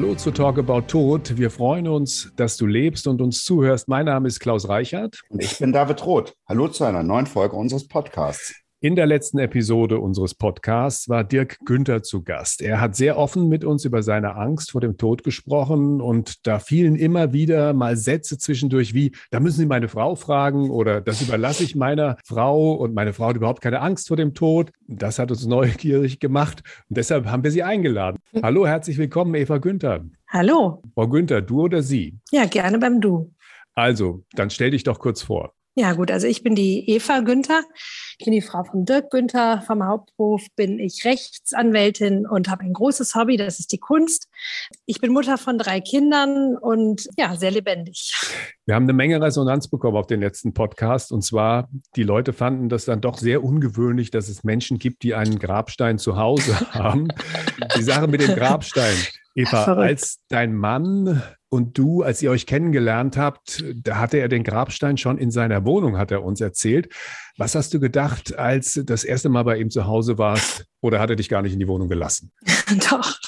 Hallo zu Talk About Tod. Wir freuen uns, dass du lebst und uns zuhörst. Mein Name ist Klaus Reichert. Und ich bin David Roth. Hallo zu einer neuen Folge unseres Podcasts. In der letzten Episode unseres Podcasts war Dirk Günther zu Gast. Er hat sehr offen mit uns über seine Angst vor dem Tod gesprochen und da fielen immer wieder mal Sätze zwischendurch wie, da müssen Sie meine Frau fragen oder das überlasse ich meiner Frau und meine Frau hat überhaupt keine Angst vor dem Tod. Das hat uns neugierig gemacht und deshalb haben wir Sie eingeladen. Hallo, herzlich willkommen, Eva Günther. Hallo. Frau Günther, du oder Sie? Ja, gerne beim Du. Also, dann stell dich doch kurz vor. Ja, gut, also ich bin die Eva Günther. Ich bin die Frau von Dirk Günther. Vom Hauptberuf bin ich Rechtsanwältin und habe ein großes Hobby, das ist die Kunst. Ich bin Mutter von drei Kindern und ja, sehr lebendig. Wir haben eine Menge Resonanz bekommen auf den letzten Podcast. Und zwar, die Leute fanden das dann doch sehr ungewöhnlich, dass es Menschen gibt, die einen Grabstein zu Hause haben. Die Sache mit dem Grabstein. Eva, Verrückt. als dein Mann und du, als ihr euch kennengelernt habt, da hatte er den Grabstein schon in seiner Wohnung, hat er uns erzählt. Was hast du gedacht, als das erste Mal bei ihm zu Hause warst? Oder hat er dich gar nicht in die Wohnung gelassen? Doch.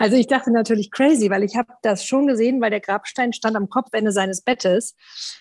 Also ich dachte natürlich crazy, weil ich habe das schon gesehen, weil der Grabstein stand am Kopfende seines Bettes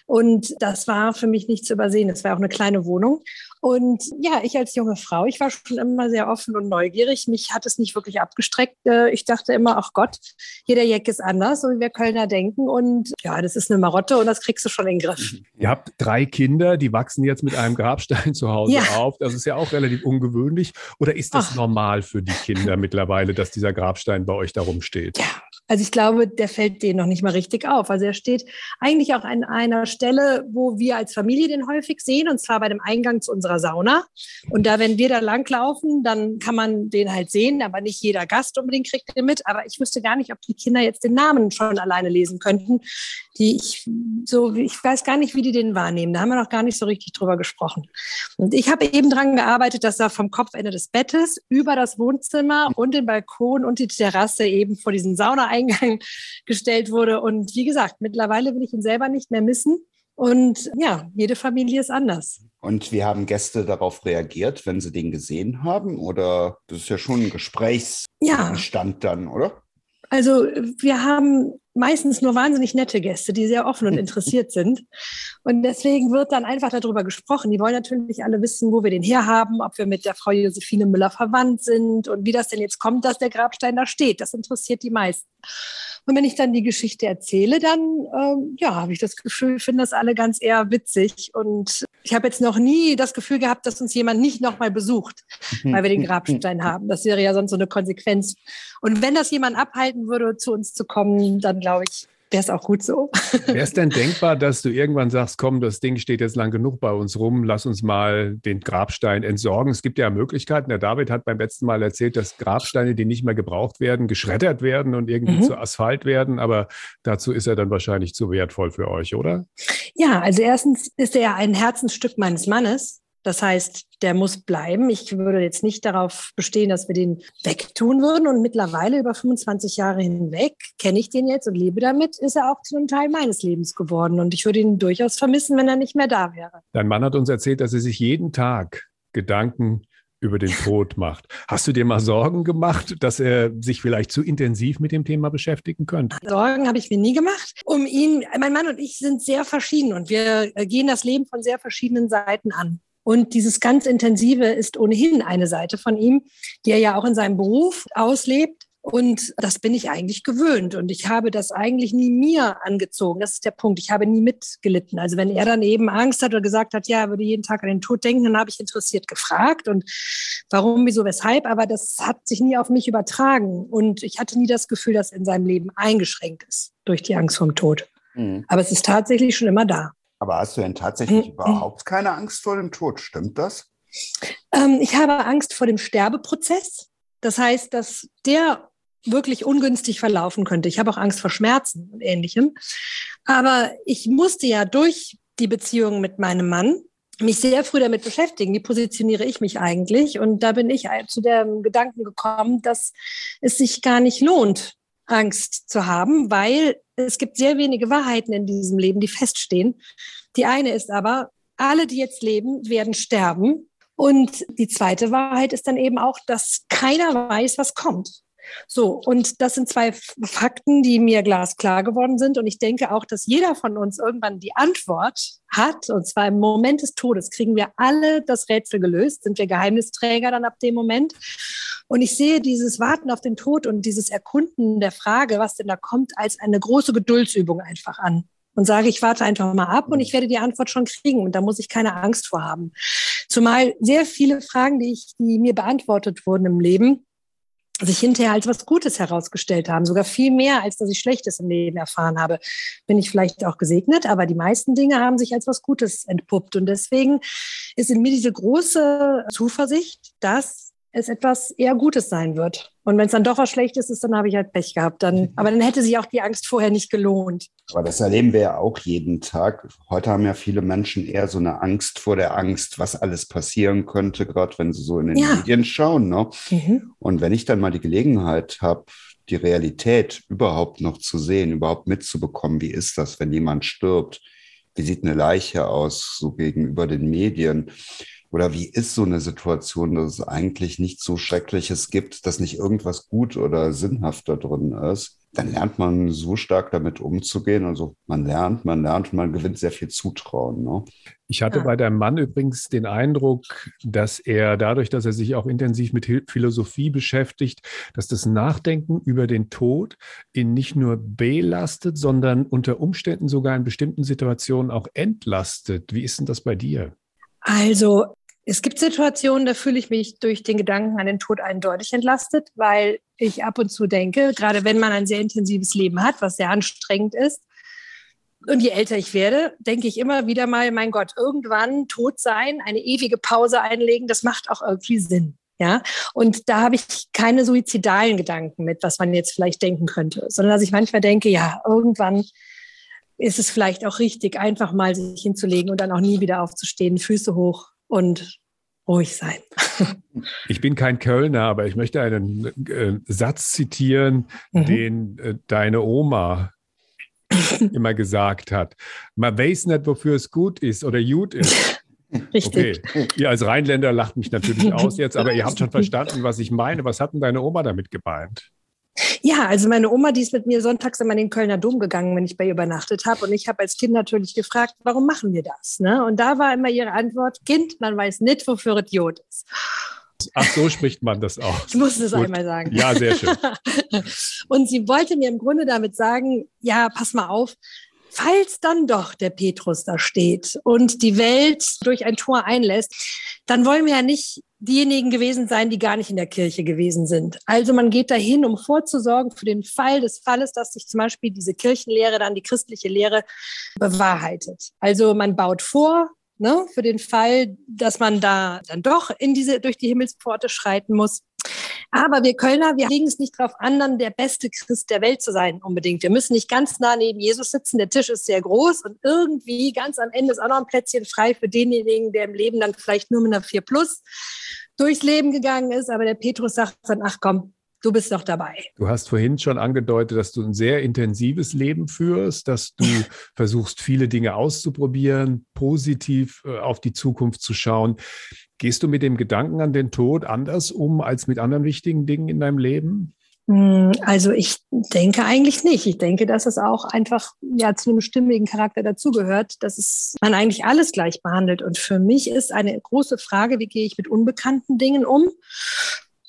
und das war für mich nicht zu übersehen. Es war auch eine kleine Wohnung und ja, ich als junge Frau, ich war schon immer sehr offen und neugierig. Mich hat es nicht wirklich abgestreckt. Äh, ich dachte immer, ach Gott, jeder Jack ist anders, so wie wir Kölner denken. Und ja, das ist eine Marotte und das kriegst du schon in den Griff. Ihr habt drei Kinder, die wachsen jetzt mit einem Grabstein zu Hause ja. auf. Das ist ja auch relativ ungewöhnlich. Oder ist das ach. normal für die Kinder mittlerweile, dass dieser Grabstein bei euch darum steht? Ja, also ich glaube, der fällt denen noch nicht mal richtig auf. Also er steht eigentlich auch an einer Stelle, wo wir als Familie den häufig sehen, und zwar bei dem Eingang zu unserer Sauna. Und da, wenn wir da langlaufen, dann kann man den halt sehen, aber nicht jeder Gast unbedingt kriegt den mit. Aber ich wüsste gar nicht, ob die Kinder jetzt den Namen schon alleine lesen könnten. Die ich so, ich weiß gar nicht, wie die den wahrnehmen. Da haben wir noch gar nicht so richtig drüber gesprochen. Und ich habe eben daran gearbeitet, dass er vom Kopfende des Bettes über das Wohnzimmer und den Balkon und die Terrasse eben vor diesen Sauna Eingang gestellt wurde. Und wie gesagt, mittlerweile will ich ihn selber nicht mehr missen. Und ja, jede Familie ist anders. Und wie haben Gäste darauf reagiert, wenn sie den gesehen haben? Oder das ist ja schon ein Gesprächsstand ja. dann, oder? Also wir haben meistens nur wahnsinnig nette Gäste, die sehr offen und interessiert sind. Und deswegen wird dann einfach darüber gesprochen. Die wollen natürlich alle wissen, wo wir den herhaben, ob wir mit der Frau Josephine Müller verwandt sind und wie das denn jetzt kommt, dass der Grabstein da steht. Das interessiert die meisten. Und wenn ich dann die Geschichte erzähle, dann ähm, ja, habe ich das Gefühl, finden das alle ganz eher witzig. Und ich habe jetzt noch nie das Gefühl gehabt, dass uns jemand nicht nochmal besucht, weil wir den Grabstein haben. Das wäre ja sonst so eine Konsequenz. Und wenn das jemand abhalten würde, zu uns zu kommen, dann glaube ich, wäre es auch gut so. Wäre es denn denkbar, dass du irgendwann sagst, komm, das Ding steht jetzt lang genug bei uns rum, lass uns mal den Grabstein entsorgen? Es gibt ja Möglichkeiten. Der David hat beim letzten Mal erzählt, dass Grabsteine, die nicht mehr gebraucht werden, geschreddert werden und irgendwie mhm. zu Asphalt werden. Aber dazu ist er dann wahrscheinlich zu wertvoll für euch, oder? Ja, also erstens ist er ja ein Herzensstück meines Mannes. Das heißt, der muss bleiben. Ich würde jetzt nicht darauf bestehen, dass wir den wegtun würden. Und mittlerweile über 25 Jahre hinweg kenne ich den jetzt und lebe damit, ist er auch zu einem Teil meines Lebens geworden. Und ich würde ihn durchaus vermissen, wenn er nicht mehr da wäre. Dein Mann hat uns erzählt, dass er sich jeden Tag Gedanken über den Tod macht. Hast du dir mal Sorgen gemacht, dass er sich vielleicht zu intensiv mit dem Thema beschäftigen könnte? Sorgen habe ich mir nie gemacht. Um ihn, mein Mann und ich sind sehr verschieden und wir gehen das Leben von sehr verschiedenen Seiten an. Und dieses ganz Intensive ist ohnehin eine Seite von ihm, die er ja auch in seinem Beruf auslebt. Und das bin ich eigentlich gewöhnt. Und ich habe das eigentlich nie mir angezogen. Das ist der Punkt. Ich habe nie mitgelitten. Also wenn er dann eben Angst hat oder gesagt hat, ja, er würde jeden Tag an den Tod denken, dann habe ich interessiert gefragt und warum, wieso, weshalb. Aber das hat sich nie auf mich übertragen. Und ich hatte nie das Gefühl, dass in seinem Leben eingeschränkt ist durch die Angst vom Tod. Mhm. Aber es ist tatsächlich schon immer da. Aber hast du denn tatsächlich mhm. überhaupt keine Angst vor dem Tod? Stimmt das? Ähm, ich habe Angst vor dem Sterbeprozess. Das heißt, dass der wirklich ungünstig verlaufen könnte. Ich habe auch Angst vor Schmerzen und ähnlichem. Aber ich musste ja durch die Beziehung mit meinem Mann mich sehr früh damit beschäftigen, wie positioniere ich mich eigentlich? Und da bin ich zu dem Gedanken gekommen, dass es sich gar nicht lohnt, Angst zu haben, weil es gibt sehr wenige Wahrheiten in diesem Leben, die feststehen. Die eine ist aber, alle, die jetzt leben, werden sterben. Und die zweite Wahrheit ist dann eben auch, dass keiner weiß, was kommt. So, und das sind zwei Fakten, die mir glasklar geworden sind. Und ich denke auch, dass jeder von uns irgendwann die Antwort hat. Und zwar im Moment des Todes kriegen wir alle das Rätsel gelöst, sind wir Geheimnisträger dann ab dem Moment. Und ich sehe dieses Warten auf den Tod und dieses Erkunden der Frage, was denn da kommt, als eine große Geduldsübung einfach an und sage, ich warte einfach mal ab und ich werde die Antwort schon kriegen und da muss ich keine Angst vor haben. Zumal sehr viele Fragen, die, ich, die mir beantwortet wurden im Leben, sich hinterher als was Gutes herausgestellt haben, sogar viel mehr, als dass ich Schlechtes im Leben erfahren habe. Bin ich vielleicht auch gesegnet, aber die meisten Dinge haben sich als was Gutes entpuppt. Und deswegen ist in mir diese große Zuversicht, dass es etwas eher Gutes sein wird. Und wenn es dann doch was Schlechtes ist, dann habe ich halt Pech gehabt. Dann, aber dann hätte sich auch die Angst vorher nicht gelohnt. Aber das erleben wir ja auch jeden Tag. Heute haben ja viele Menschen eher so eine Angst vor der Angst, was alles passieren könnte, gerade wenn sie so in den ja. Medien schauen. Ne? Mhm. Und wenn ich dann mal die Gelegenheit habe, die Realität überhaupt noch zu sehen, überhaupt mitzubekommen, wie ist das, wenn jemand stirbt? Wie sieht eine Leiche aus, so gegenüber den Medien? Oder wie ist so eine Situation, dass es eigentlich nichts so Schreckliches gibt, dass nicht irgendwas gut oder sinnhaft da drin ist? Dann lernt man so stark damit umzugehen. Also man lernt, man lernt und man gewinnt sehr viel Zutrauen. Ne? Ich hatte ja. bei deinem Mann übrigens den Eindruck, dass er dadurch, dass er sich auch intensiv mit Philosophie beschäftigt, dass das Nachdenken über den Tod ihn nicht nur belastet, sondern unter Umständen sogar in bestimmten Situationen auch entlastet. Wie ist denn das bei dir? Also es gibt Situationen, da fühle ich mich durch den Gedanken an den Tod eindeutig entlastet, weil ich ab und zu denke, gerade wenn man ein sehr intensives Leben hat, was sehr anstrengend ist, und je älter ich werde, denke ich immer wieder mal, mein Gott, irgendwann tot sein, eine ewige Pause einlegen, das macht auch irgendwie Sinn. Ja, und da habe ich keine suizidalen Gedanken mit, was man jetzt vielleicht denken könnte, sondern dass ich manchmal denke, ja, irgendwann ist es vielleicht auch richtig, einfach mal sich hinzulegen und dann auch nie wieder aufzustehen, Füße hoch und ruhig sein. Ich bin kein Kölner, aber ich möchte einen äh, Satz zitieren, mhm. den äh, deine Oma immer gesagt hat. Man weiß nicht, wofür es gut ist oder gut ist. Richtig. Okay. Ihr als Rheinländer lacht mich natürlich aus jetzt, aber ihr habt schon verstanden, was ich meine. Was hat denn deine Oma damit gemeint? Ja, also meine Oma, die ist mit mir sonntags immer in den Kölner Dom gegangen, wenn ich bei ihr übernachtet habe. Und ich habe als Kind natürlich gefragt, warum machen wir das? Ne? Und da war immer ihre Antwort, Kind, man weiß nicht, wofür es Jod ist. Ach, so spricht man das auch. Ich musste es einmal sagen. Ja, sehr schön. Und sie wollte mir im Grunde damit sagen, ja, pass mal auf, falls dann doch der Petrus da steht und die Welt durch ein Tor einlässt, dann wollen wir ja nicht diejenigen gewesen sein, die gar nicht in der Kirche gewesen sind. Also man geht dahin, um vorzusorgen für den Fall des Falles, dass sich zum Beispiel diese Kirchenlehre dann die christliche Lehre bewahrheitet. Also man baut vor, ne, für den Fall, dass man da dann doch in diese, durch die Himmelspforte schreiten muss. Aber wir Kölner, wir legen es nicht darauf an, dann der beste Christ der Welt zu sein unbedingt. Wir müssen nicht ganz nah neben Jesus sitzen. Der Tisch ist sehr groß und irgendwie ganz am Ende ist auch noch ein Plätzchen frei für denjenigen, der im Leben dann vielleicht nur mit einer 4 Plus durchs Leben gegangen ist. Aber der Petrus sagt dann, ach komm, du bist doch dabei. Du hast vorhin schon angedeutet, dass du ein sehr intensives Leben führst, dass du versuchst, viele Dinge auszuprobieren, positiv äh, auf die Zukunft zu schauen. Gehst du mit dem Gedanken an den Tod anders um als mit anderen wichtigen Dingen in deinem Leben? Hm, also ich denke eigentlich nicht. Ich denke, dass es auch einfach ja zu einem stimmigen Charakter dazugehört, dass es man eigentlich alles gleich behandelt. Und für mich ist eine große Frage, wie gehe ich mit unbekannten Dingen um?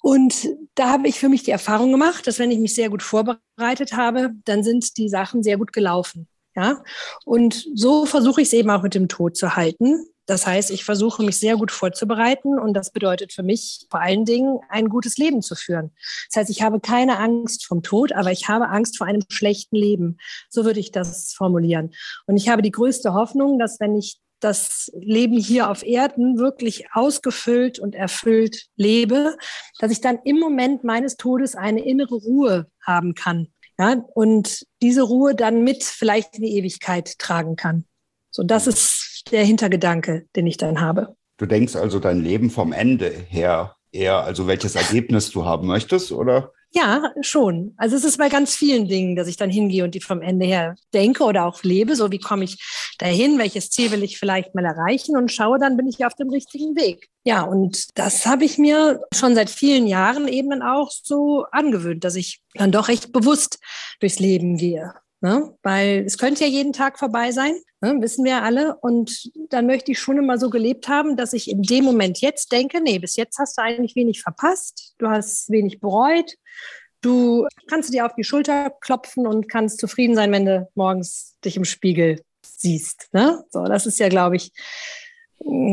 Und da habe ich für mich die Erfahrung gemacht, dass wenn ich mich sehr gut vorbereitet habe, dann sind die Sachen sehr gut gelaufen. Ja, und so versuche ich es eben auch mit dem Tod zu halten. Das heißt, ich versuche mich sehr gut vorzubereiten und das bedeutet für mich vor allen Dingen, ein gutes Leben zu führen. Das heißt, ich habe keine Angst vom Tod, aber ich habe Angst vor einem schlechten Leben. So würde ich das formulieren. Und ich habe die größte Hoffnung, dass wenn ich das Leben hier auf Erden wirklich ausgefüllt und erfüllt lebe, dass ich dann im Moment meines Todes eine innere Ruhe haben kann. Ja, und diese Ruhe dann mit vielleicht in die Ewigkeit tragen kann. So, das ist der Hintergedanke, den ich dann habe. Du denkst also dein Leben vom Ende her eher, also welches Ergebnis du haben möchtest, oder? Ja, schon. Also es ist bei ganz vielen Dingen, dass ich dann hingehe und die vom Ende her denke oder auch lebe. So wie komme ich dahin? Welches Ziel will ich vielleicht mal erreichen? Und schaue, dann bin ich auf dem richtigen Weg. Ja, und das habe ich mir schon seit vielen Jahren eben dann auch so angewöhnt, dass ich dann doch recht bewusst durchs Leben gehe. Ne? Weil es könnte ja jeden Tag vorbei sein, ne? wissen wir alle. Und dann möchte ich schon immer so gelebt haben, dass ich in dem Moment jetzt denke, nee, bis jetzt hast du eigentlich wenig verpasst, du hast wenig bereut. Du kannst dir auf die Schulter klopfen und kannst zufrieden sein, wenn du morgens dich im Spiegel siehst. Ne? So, das ist ja, glaube ich,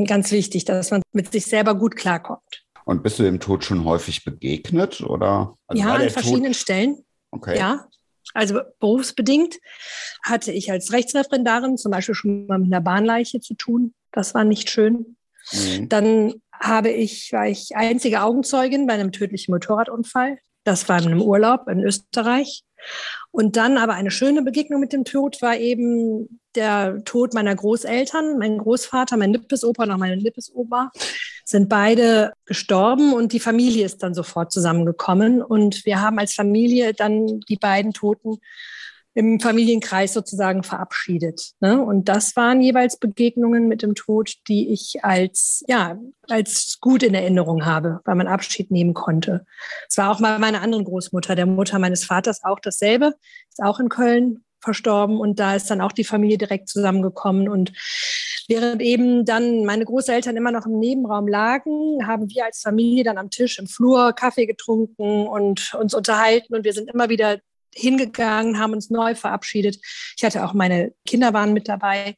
ganz wichtig, dass man mit sich selber gut klarkommt. Und bist du dem Tod schon häufig begegnet? Oder? Also ja, an verschiedenen Tod Stellen. Okay. Ja, also berufsbedingt hatte ich als Rechtsreferendarin zum Beispiel schon mal mit einer Bahnleiche zu tun. Das war nicht schön. Mhm. Dann habe ich, war ich einzige Augenzeugin bei einem tödlichen Motorradunfall. Das war in einem Urlaub in Österreich. Und dann aber eine schöne Begegnung mit dem Tod war eben der Tod meiner Großeltern. Mein Großvater, mein Nippesopa und auch meine Nippesoma sind beide gestorben und die Familie ist dann sofort zusammengekommen. Und wir haben als Familie dann die beiden Toten im Familienkreis sozusagen verabschiedet. Ne? Und das waren jeweils Begegnungen mit dem Tod, die ich als, ja, als gut in Erinnerung habe, weil man Abschied nehmen konnte. Es war auch mal meine anderen Großmutter, der Mutter meines Vaters auch dasselbe, ist auch in Köln verstorben und da ist dann auch die Familie direkt zusammengekommen und Während eben dann meine Großeltern immer noch im Nebenraum lagen, haben wir als Familie dann am Tisch im Flur Kaffee getrunken und uns unterhalten und wir sind immer wieder hingegangen, haben uns neu verabschiedet. Ich hatte auch meine Kinder waren mit dabei.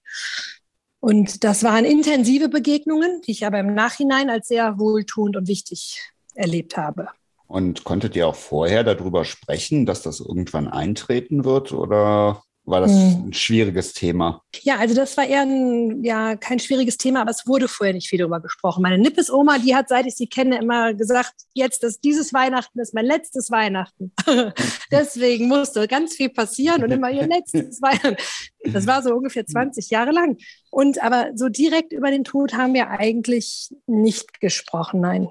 Und das waren intensive Begegnungen, die ich aber im Nachhinein als sehr wohltuend und wichtig erlebt habe. Und konntet ihr auch vorher darüber sprechen, dass das irgendwann eintreten wird? Oder war das hm. ein schwieriges Thema? Ja, also das war eher ein, ja, kein schwieriges Thema, aber es wurde vorher nicht viel darüber gesprochen. Meine Nippes-Oma, die hat, seit ich sie kenne, immer gesagt, jetzt ist dieses Weihnachten ist mein letztes Weihnachten. Deswegen musste ganz viel passieren und immer ihr letztes Weihnachten. Das war so ungefähr 20 Jahre lang. Und aber so direkt über den Tod haben wir eigentlich nicht gesprochen. Nein,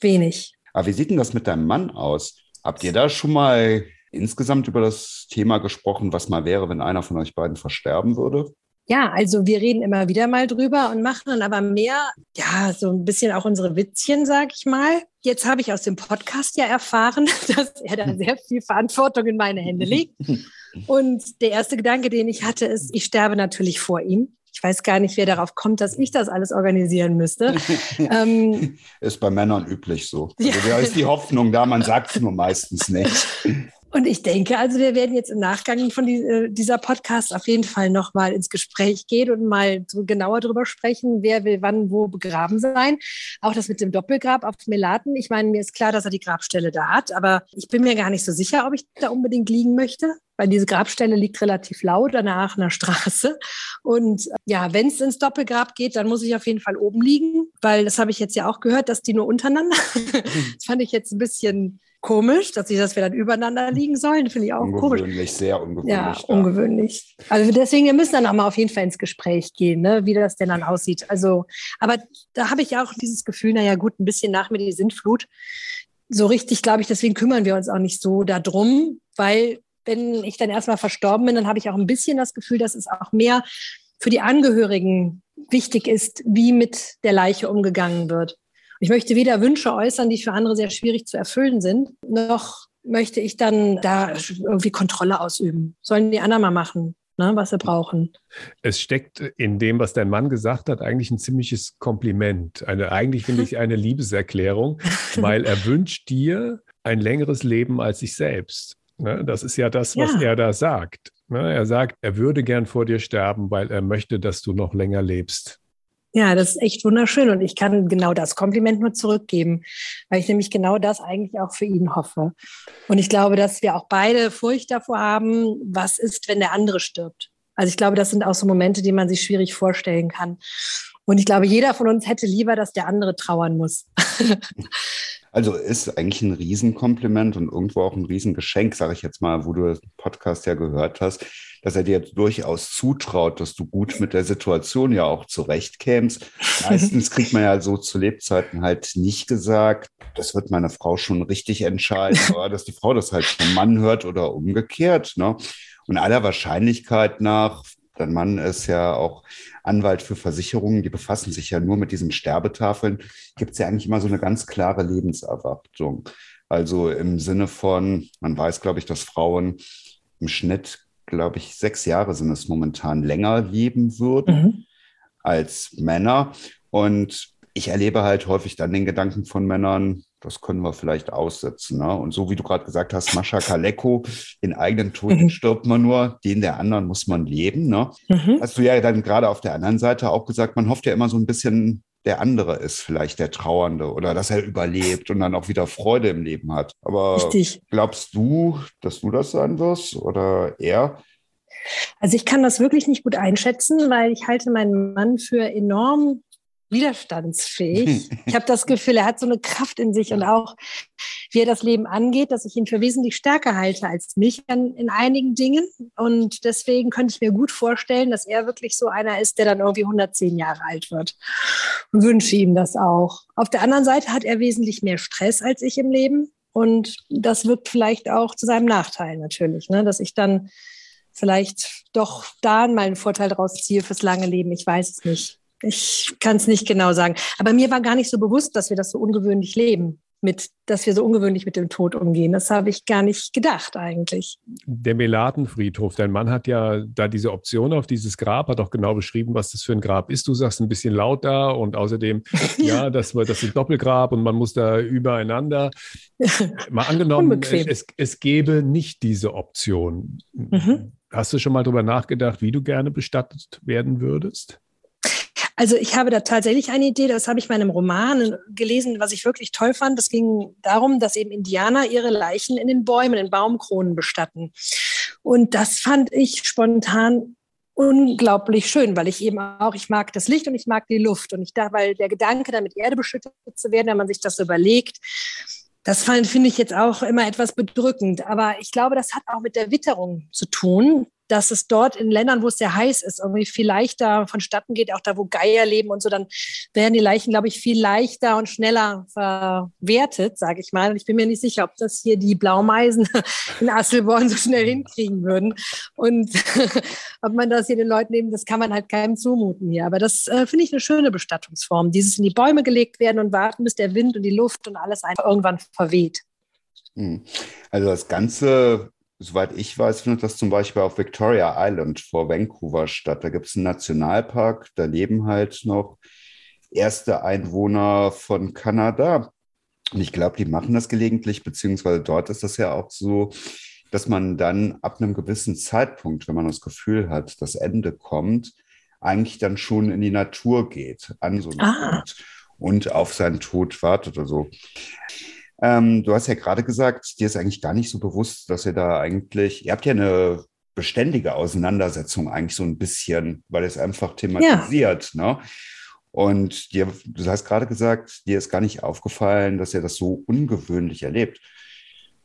wenig. Aber wie sieht denn das mit deinem Mann aus? Habt ihr da schon mal insgesamt über das Thema gesprochen, was mal wäre, wenn einer von euch beiden versterben würde? Ja, also wir reden immer wieder mal drüber und machen dann aber mehr, ja, so ein bisschen auch unsere Witzchen, sag ich mal. Jetzt habe ich aus dem Podcast ja erfahren, dass er da sehr viel Verantwortung in meine Hände legt. Und der erste Gedanke, den ich hatte, ist, ich sterbe natürlich vor ihm. Ich weiß gar nicht, wer darauf kommt, dass ich das alles organisieren müsste. ähm, ist bei Männern üblich so. Also da ist die Hoffnung da, man sagt es nur meistens nicht. Und ich denke, also wir werden jetzt im Nachgang von äh, dieser Podcast auf jeden Fall nochmal ins Gespräch gehen und mal so genauer darüber sprechen, wer will wann wo begraben sein. Auch das mit dem Doppelgrab auf Melaten. Ich meine, mir ist klar, dass er die Grabstelle da hat, aber ich bin mir gar nicht so sicher, ob ich da unbedingt liegen möchte, weil diese Grabstelle liegt relativ laut an der Aachener Straße. Und ja, wenn es ins Doppelgrab geht, dann muss ich auf jeden Fall oben liegen, weil das habe ich jetzt ja auch gehört, dass die nur untereinander. das fand ich jetzt ein bisschen komisch, dass sie das wir dann übereinander liegen sollen. Finde ich auch ungewöhnlich, komisch. sehr ungewöhnlich. Ja, ja, ungewöhnlich. Also deswegen, wir müssen dann auch mal auf jeden Fall ins Gespräch gehen, ne, wie das denn dann aussieht. Also, aber da habe ich auch dieses Gefühl, naja, gut, ein bisschen nach mir die Sintflut. So richtig, glaube ich, deswegen kümmern wir uns auch nicht so darum, weil wenn ich dann erstmal verstorben bin, dann habe ich auch ein bisschen das Gefühl, dass es auch mehr für die Angehörigen wichtig ist, wie mit der Leiche umgegangen wird. Ich möchte weder Wünsche äußern, die für andere sehr schwierig zu erfüllen sind, noch möchte ich dann da irgendwie Kontrolle ausüben. Sollen die anderen mal machen, ne, was sie brauchen. Es steckt in dem, was dein Mann gesagt hat, eigentlich ein ziemliches Kompliment. Eine, eigentlich finde ich eine Liebeserklärung, weil er wünscht dir ein längeres Leben als sich selbst. Ne, das ist ja das, was ja. er da sagt. Ne, er sagt, er würde gern vor dir sterben, weil er möchte, dass du noch länger lebst. Ja, das ist echt wunderschön und ich kann genau das Kompliment nur zurückgeben, weil ich nämlich genau das eigentlich auch für ihn hoffe. Und ich glaube, dass wir auch beide Furcht davor haben, was ist, wenn der andere stirbt. Also ich glaube, das sind auch so Momente, die man sich schwierig vorstellen kann. Und ich glaube, jeder von uns hätte lieber, dass der andere trauern muss. Also ist eigentlich ein Riesenkompliment und irgendwo auch ein Riesengeschenk, sage ich jetzt mal, wo du den Podcast ja gehört hast, dass er dir durchaus zutraut, dass du gut mit der Situation ja auch zurechtkämst. Meistens kriegt man ja so zu Lebzeiten halt nicht gesagt, das wird meine Frau schon richtig entscheiden, oder dass die Frau das halt vom Mann hört oder umgekehrt. Ne? Und aller Wahrscheinlichkeit nach, dein Mann ist ja auch Anwalt für Versicherungen, die befassen sich ja nur mit diesen Sterbetafeln, gibt es ja eigentlich immer so eine ganz klare Lebenserwartung. Also im Sinne von, man weiß, glaube ich, dass Frauen im Schnitt, glaube ich, sechs Jahre sind es momentan länger leben würden mhm. als Männer. Und ich erlebe halt häufig dann den Gedanken von Männern, das können wir vielleicht aussetzen. Ne? Und so wie du gerade gesagt hast, Mascha Kaleko, den eigenen Tod mhm. stirbt man nur, den der anderen muss man leben. Ne? Mhm. Hast du ja dann gerade auf der anderen Seite auch gesagt, man hofft ja immer so ein bisschen, der andere ist vielleicht der Trauernde oder dass er überlebt und dann auch wieder Freude im Leben hat. Aber Richtig. glaubst du, dass du das sein wirst oder er? Also ich kann das wirklich nicht gut einschätzen, weil ich halte meinen Mann für enorm widerstandsfähig. Ich habe das Gefühl, er hat so eine Kraft in sich und auch, wie er das Leben angeht, dass ich ihn für wesentlich stärker halte als mich in, in einigen Dingen. Und deswegen könnte ich mir gut vorstellen, dass er wirklich so einer ist, der dann irgendwie 110 Jahre alt wird. Und wünsche ihm das auch. Auf der anderen Seite hat er wesentlich mehr Stress als ich im Leben. Und das wirkt vielleicht auch zu seinem Nachteil natürlich, ne? dass ich dann vielleicht doch da mal einen Vorteil draus ziehe fürs lange Leben. Ich weiß es nicht. Ich kann es nicht genau sagen. Aber mir war gar nicht so bewusst, dass wir das so ungewöhnlich leben, mit, dass wir so ungewöhnlich mit dem Tod umgehen. Das habe ich gar nicht gedacht eigentlich. Der Melatenfriedhof, dein Mann hat ja da diese Option auf dieses Grab, hat auch genau beschrieben, was das für ein Grab ist. Du sagst ein bisschen laut da und außerdem, ja, das, das ist ein Doppelgrab und man muss da übereinander. Mal angenommen, es, es gäbe nicht diese Option. Mhm. Hast du schon mal darüber nachgedacht, wie du gerne bestattet werden würdest? Also ich habe da tatsächlich eine Idee, das habe ich in einem Roman gelesen, was ich wirklich toll fand. Das ging darum, dass eben Indianer ihre Leichen in den Bäumen, in Baumkronen bestatten. Und das fand ich spontan unglaublich schön, weil ich eben auch, ich mag das Licht und ich mag die Luft. Und ich dachte, weil der Gedanke, damit Erde beschüttet zu werden, wenn man sich das so überlegt, das finde ich jetzt auch immer etwas bedrückend. Aber ich glaube, das hat auch mit der Witterung zu tun dass es dort in Ländern, wo es sehr heiß ist, irgendwie viel leichter vonstatten geht, auch da, wo Geier leben und so, dann werden die Leichen, glaube ich, viel leichter und schneller verwertet, sage ich mal. Und ich bin mir nicht sicher, ob das hier die Blaumeisen in Asselborn so schnell hinkriegen würden. Und ob man das hier den Leuten eben, das kann man halt keinem zumuten hier. Aber das äh, finde ich eine schöne Bestattungsform. Dieses in die Bäume gelegt werden und warten, bis der Wind und die Luft und alles einfach irgendwann verweht. Hm. Also das Ganze soweit ich weiß, findet das zum Beispiel auf Victoria Island vor Vancouver statt. Da gibt es einen Nationalpark, da leben halt noch erste Einwohner von Kanada. Und ich glaube, die machen das gelegentlich, beziehungsweise dort ist das ja auch so, dass man dann ab einem gewissen Zeitpunkt, wenn man das Gefühl hat, das Ende kommt, eigentlich dann schon in die Natur geht, an so einem ah. Punkt und auf seinen Tod wartet oder so. Ähm, du hast ja gerade gesagt, dir ist eigentlich gar nicht so bewusst, dass ihr da eigentlich, ihr habt ja eine beständige Auseinandersetzung eigentlich so ein bisschen, weil es einfach thematisiert. Ja. Ne? Und dir, du hast gerade gesagt, dir ist gar nicht aufgefallen, dass ihr das so ungewöhnlich erlebt.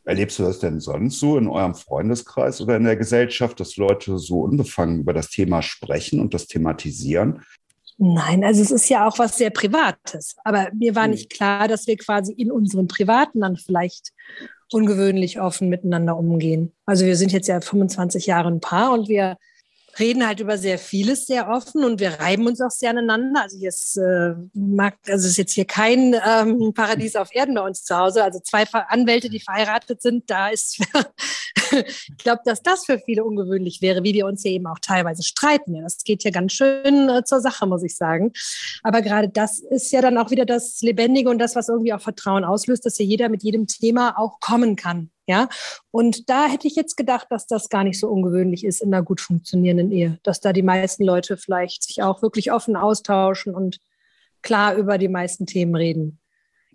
Erlebst du das denn sonst so in eurem Freundeskreis oder in der Gesellschaft, dass Leute so unbefangen über das Thema sprechen und das thematisieren? Nein, also es ist ja auch was sehr Privates. Aber mir war hm. nicht klar, dass wir quasi in unserem Privaten dann vielleicht ungewöhnlich offen miteinander umgehen. Also wir sind jetzt ja 25 Jahre ein Paar und wir reden halt über sehr vieles sehr offen und wir reiben uns auch sehr aneinander. Also hier ist, äh, mag, also ist jetzt hier kein ähm, Paradies auf Erden bei uns zu Hause. Also zwei Anwälte, die verheiratet sind, da ist, ich glaube, dass das für viele ungewöhnlich wäre, wie wir uns hier eben auch teilweise streiten. Ja, das geht ja ganz schön äh, zur Sache, muss ich sagen. Aber gerade das ist ja dann auch wieder das Lebendige und das, was irgendwie auch Vertrauen auslöst, dass ja jeder mit jedem Thema auch kommen kann. Ja, und da hätte ich jetzt gedacht, dass das gar nicht so ungewöhnlich ist in einer gut funktionierenden Ehe, dass da die meisten Leute vielleicht sich auch wirklich offen austauschen und klar über die meisten Themen reden.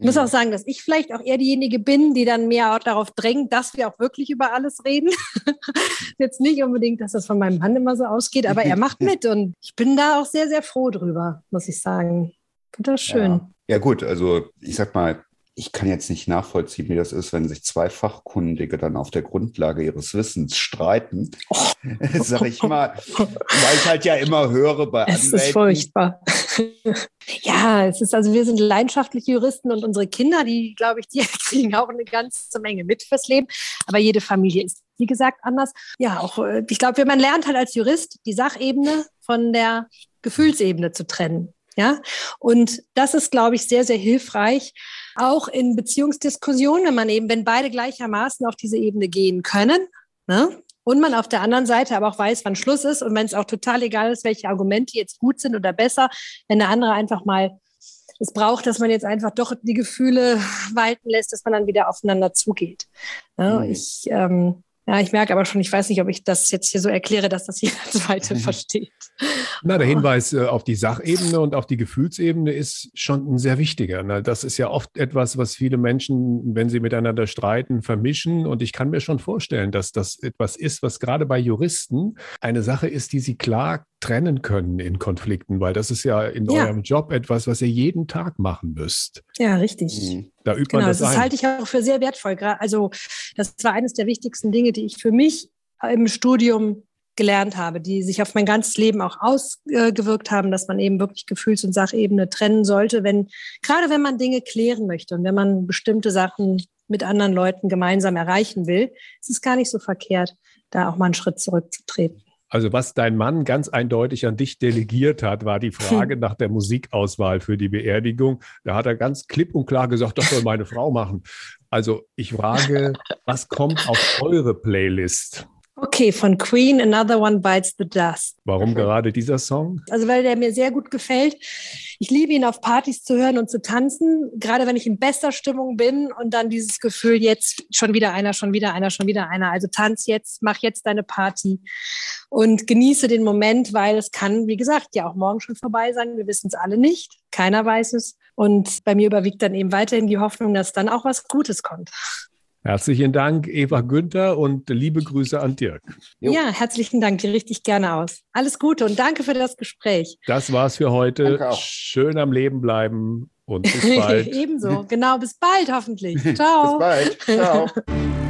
Ich muss auch sagen, dass ich vielleicht auch eher diejenige bin, die dann mehr auch darauf drängt, dass wir auch wirklich über alles reden. Jetzt nicht unbedingt, dass das von meinem Mann immer so ausgeht, aber er macht mit und ich bin da auch sehr, sehr froh drüber, muss ich sagen. Finde das schön. Ja. ja, gut, also ich sag mal, ich kann jetzt nicht nachvollziehen, wie das ist, wenn sich zwei Fachkundige dann auf der Grundlage ihres Wissens streiten. Oh. Sag ich mal, weil ich halt ja immer höre bei Es ist furchtbar. ja, es ist also, wir sind leidenschaftliche Juristen und unsere Kinder, die, glaube ich, die kriegen auch eine ganze Menge mit fürs Leben. Aber jede Familie ist, wie gesagt, anders. Ja, auch, äh, ich glaube, man lernt halt als Jurist die Sachebene von der Gefühlsebene zu trennen. Ja, und das ist, glaube ich, sehr, sehr hilfreich, auch in Beziehungsdiskussionen, wenn man eben, wenn beide gleichermaßen auf diese Ebene gehen können, ne? und man auf der anderen Seite aber auch weiß, wann Schluss ist und wenn es auch total egal ist, welche Argumente jetzt gut sind oder besser, wenn der andere einfach mal es braucht, dass man jetzt einfach doch die Gefühle walten lässt, dass man dann wieder aufeinander zugeht. Ja, mhm. Ich ähm, ja, ich merke aber schon, ich weiß nicht, ob ich das jetzt hier so erkläre, dass das jeder zweite versteht. Na, der Hinweis äh, auf die Sachebene und auf die Gefühlsebene ist schon ein sehr wichtiger. Ne? Das ist ja oft etwas, was viele Menschen, wenn sie miteinander streiten, vermischen. Und ich kann mir schon vorstellen, dass das etwas ist, was gerade bei Juristen eine Sache ist, die sie klar trennen können in Konflikten, weil das ist ja in ja. eurem Job etwas, was ihr jeden Tag machen müsst. Ja, richtig. Mhm. Da übt genau, man das, das halte ich auch für sehr wertvoll. Also das war eines der wichtigsten Dinge, die ich für mich im Studium gelernt habe, die sich auf mein ganzes Leben auch ausgewirkt haben, dass man eben wirklich Gefühls- und Sachebene trennen sollte, wenn, gerade wenn man Dinge klären möchte und wenn man bestimmte Sachen mit anderen Leuten gemeinsam erreichen will, ist es gar nicht so verkehrt, da auch mal einen Schritt zurückzutreten. Also was dein Mann ganz eindeutig an dich delegiert hat, war die Frage nach der Musikauswahl für die Beerdigung. Da hat er ganz klipp und klar gesagt, das soll meine Frau machen. Also ich frage, was kommt auf eure Playlist? Okay, von Queen, Another One Bites the Dust. Warum gerade dieser Song? Also, weil der mir sehr gut gefällt. Ich liebe ihn auf Partys zu hören und zu tanzen, gerade wenn ich in bester Stimmung bin und dann dieses Gefühl, jetzt schon wieder einer, schon wieder einer, schon wieder einer. Also tanz jetzt, mach jetzt deine Party und genieße den Moment, weil es kann, wie gesagt, ja auch morgen schon vorbei sein. Wir wissen es alle nicht. Keiner weiß es. Und bei mir überwiegt dann eben weiterhin die Hoffnung, dass dann auch was Gutes kommt. Herzlichen Dank, Eva Günther, und liebe Grüße an Dirk. Jo. Ja, herzlichen Dank, die richtig gerne aus. Alles Gute und danke für das Gespräch. Das war's für heute. Schön am Leben bleiben und bis bald. Ebenso, genau, bis bald hoffentlich. Ciao. bis bald. Ciao.